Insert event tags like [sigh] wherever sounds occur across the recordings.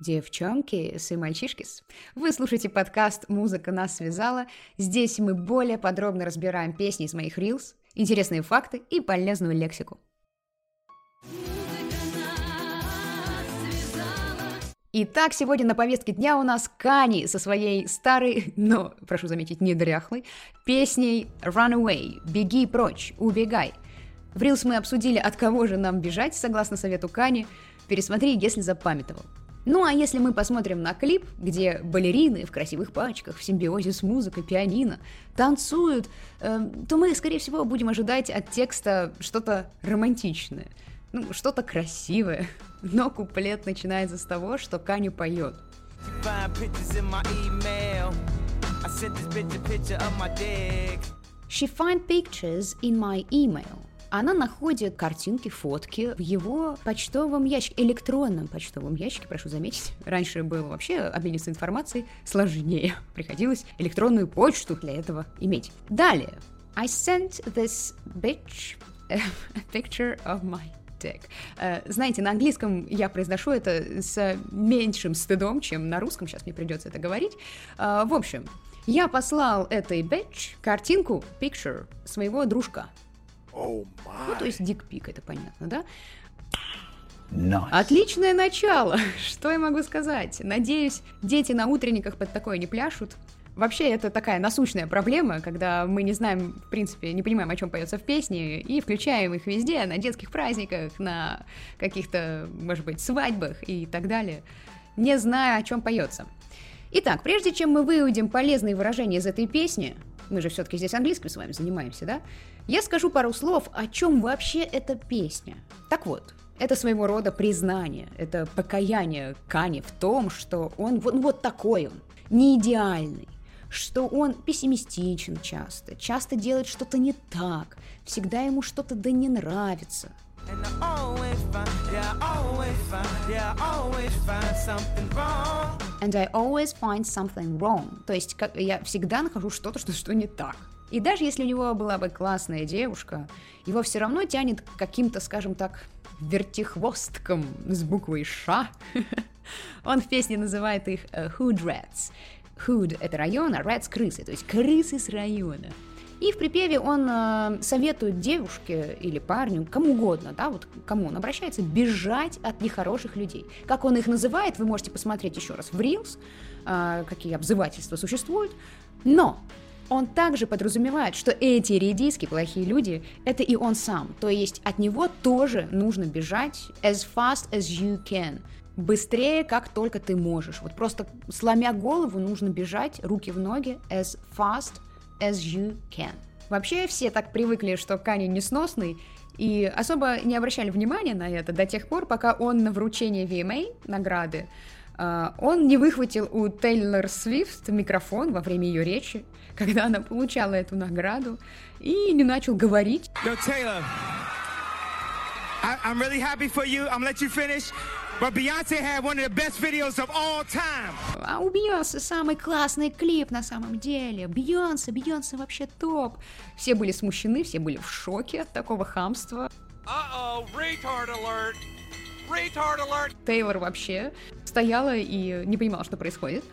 Девчонки и мальчишки, вы слушаете подкаст «Музыка нас связала». Здесь мы более подробно разбираем песни из моих рилс, интересные факты и полезную лексику. Итак, сегодня на повестке дня у нас Кани со своей старой, но, прошу заметить, не дряхлой, песней «Run Беги прочь, убегай». В Рилс мы обсудили, от кого же нам бежать, согласно совету Кани. Пересмотри, если запамятовал. Ну а если мы посмотрим на клип, где балерины в красивых пачках, в симбиозе с музыкой, пианино, танцуют, э, то мы, скорее всего, будем ожидать от текста что-то романтичное, ну, что-то красивое. [laughs] Но куплет начинается с того, что Каню поет. She find pictures in my email она находит картинки, фотки в его почтовом ящике, электронном почтовом ящике, прошу заметить. Раньше было вообще обмениваться информацией сложнее. [laughs] Приходилось электронную почту для этого иметь. Далее. I sent this bitch a [laughs] picture of my dick. Uh, знаете, на английском я произношу это с меньшим стыдом, чем на русском, сейчас мне придется это говорить. Uh, в общем, я послал этой bitch картинку, picture, своего дружка. Oh ну, то есть дикпик, это понятно, да? Nice. Отличное начало, [laughs] что я могу сказать? Надеюсь, дети на утренниках под такое не пляшут. Вообще, это такая насущная проблема, когда мы не знаем, в принципе, не понимаем, о чем поется в песне, и включаем их везде, на детских праздниках, на каких-то, может быть, свадьбах и так далее, не зная, о чем поется. Итак, прежде чем мы выудим полезные выражения из этой песни, мы же все-таки здесь английским с вами занимаемся, да? Я скажу пару слов, о чем вообще эта песня. Так вот, это своего рода признание, это покаяние Кани в том, что он вот, вот такой он, не идеальный, что он пессимистичен часто, часто делает что-то не так, всегда ему что-то да не нравится. And And I always find something wrong. То есть как, я всегда нахожу что-то, что, что не так. И даже если у него была бы классная девушка, его все равно тянет каким-то, скажем так, вертихвосткам с буквой «Ш». [laughs] Он в песне называет их uh, Hood Rats. Hood — это район, а Rats — крысы, то есть крысы с района. И в припеве он э, советует девушке или парню, кому угодно, да, вот кому он обращается, бежать от нехороших людей. Как он их называет, вы можете посмотреть еще раз в Reels, э, какие обзывательства существуют. Но он также подразумевает, что эти редиски, плохие люди, это и он сам. То есть от него тоже нужно бежать as fast as you can. Быстрее, как только ты можешь. Вот просто сломя голову, нужно бежать, руки в ноги, as fast as you can. Вообще все так привыкли, что Кани несносный, и особо не обращали внимания на это до тех пор, пока он на вручении VMA награды Uh, он не выхватил у Тейлор Свифт микрофон во время ее речи, [laughs] когда она получала эту награду, и не начал говорить. Yo, Taylor, I, I'm really happy for you. I'm let you finish. But Beyonce had one of the best videos of all time. А у Бейонсе самый классный клип на самом деле. Бейонсе, Бейонсе вообще топ. Все были смущены, все были в шоке от такого хамства. Uh-oh, retard alert. Retard alert. Тейлор вообще стояла и не понимала, что происходит.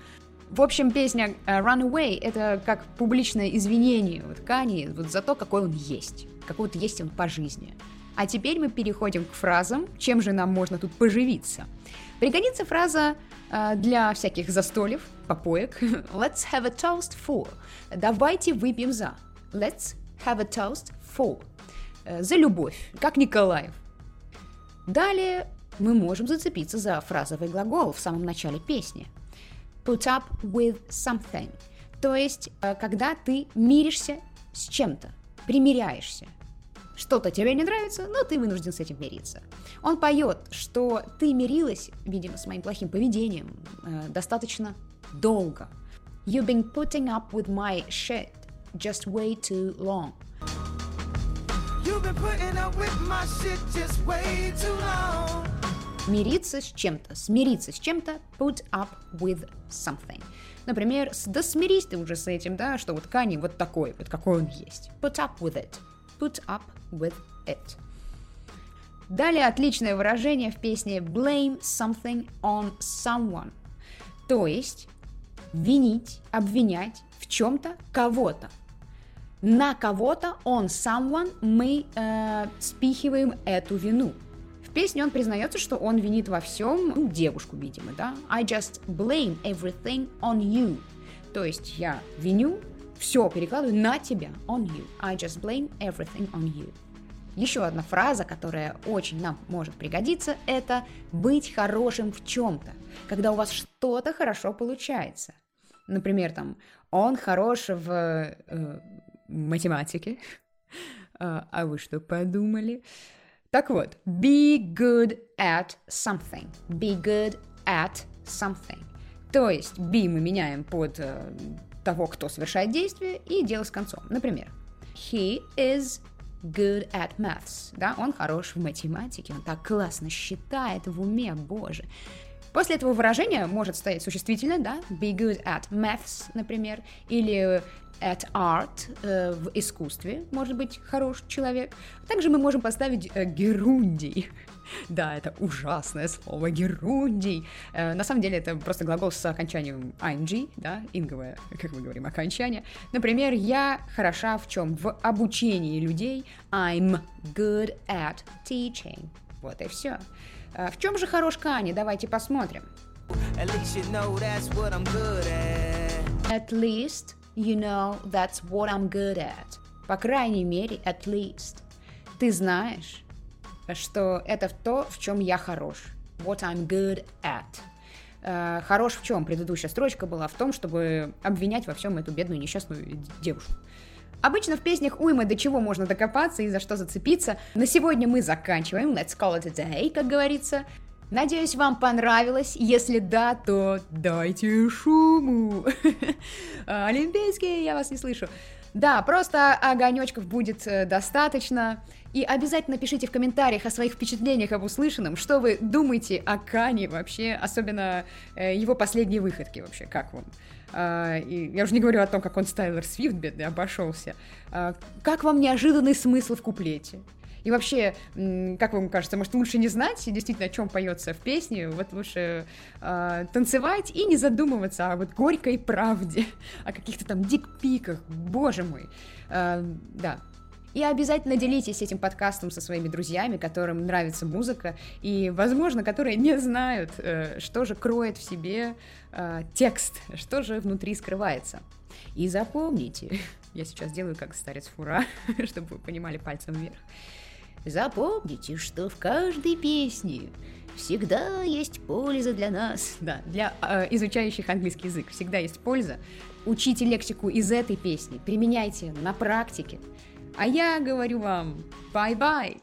В общем, песня uh, Runaway — это как публичное извинение вот Кани вот за то, какой он есть. Какой вот есть он по жизни. А теперь мы переходим к фразам, чем же нам можно тут поживиться. Пригодится фраза э, для всяких застольев, попоек. [laughs] Let's have a toast for. Давайте выпьем за. Let's have a toast for. Э, за любовь, как Николаев. Далее мы можем зацепиться за фразовый глагол в самом начале песни. Put up with something. То есть, э, когда ты миришься с чем-то, примиряешься. Что-то тебе не нравится, но ты вынужден с этим мириться. Он поет, что ты мирилась, видимо, с моим плохим поведением э, достаточно долго. You've been putting up with my shit just way too long. You've been putting up with my shit just way too long. Мириться с чем-то, смириться с чем-то, put up with something. Например, да смирись ты уже с этим, да, что вот Кани вот такой, вот какой он есть. Put up with it. Put up with it. Далее отличное выражение в песне blame something on someone. То есть винить, обвинять в чем-то кого-то. На кого-то, on someone, мы э, спихиваем эту вину. В песне он признается, что он винит во всем ну, девушку, видимо, да? I just blame everything on you. То есть я виню, все перекладываю на тебя, on you. I just blame everything on you. Еще одна фраза, которая очень нам может пригодиться, это быть хорошим в чем-то, когда у вас что-то хорошо получается. Например, там, он хорош в э, математике. [laughs] А, а вы что подумали? Так вот, be good at something. Be good at something. То есть be мы меняем под э, того, кто совершает действие, и дело с концом. Например, he is good at maths. Да, он хорош в математике, он так классно считает в уме, боже. После этого выражения может стоять существительное, да, be good at maths, например, или at art, э, в искусстве, может быть, хороший человек. Также мы можем поставить э, герундий. [laughs] Да, это ужасное слово герундий. Э, на самом деле это просто глагол с окончанием ing, да, инговое, как мы говорим, окончание. Например, я хороша в чем? В обучении людей. I'm good at teaching. Вот и все. Э, в чем же хорош Кани? Давайте посмотрим. At least you know that's what I'm good at. At least you know that's what I'm good at. По крайней мере, at least. Ты знаешь, что это то, в чем я хорош. What I'm good at. Uh, хорош в чем? Предыдущая строчка была в том, чтобы обвинять во всем эту бедную несчастную девушку. Обычно в песнях уйма до чего можно докопаться и за что зацепиться. На сегодня мы заканчиваем. Let's call it a day, как говорится. Надеюсь, вам понравилось. Если да, то дайте шуму. [laughs] Олимпийские, я вас не слышу. Да, просто огонечков будет э, достаточно. И обязательно пишите в комментариях о своих впечатлениях об услышанном, что вы думаете о Кане вообще, особенно э, его последние выходки вообще, как вам. Uh, и я уже не говорю о том, как он с Тайлер Свифт бедный обошелся. Uh, как вам неожиданный смысл в куплете? И вообще, как вам кажется, может лучше не знать действительно, о чем поется в песне, вот лучше э, танцевать и не задумываться о вот горькой правде, [laughs] о каких-то там дикпиках, боже мой. Э, да, и обязательно делитесь этим подкастом со своими друзьями, которым нравится музыка, и, возможно, которые не знают, э, что же кроет в себе э, текст, что же внутри скрывается. И запомните, [laughs] я сейчас делаю как старец фура, [laughs] чтобы вы понимали пальцем вверх. Запомните, что в каждой песне всегда есть польза для нас. Да, для э, изучающих английский язык всегда есть польза. Учите лексику из этой песни, применяйте на практике. А я говорю вам, bye-bye!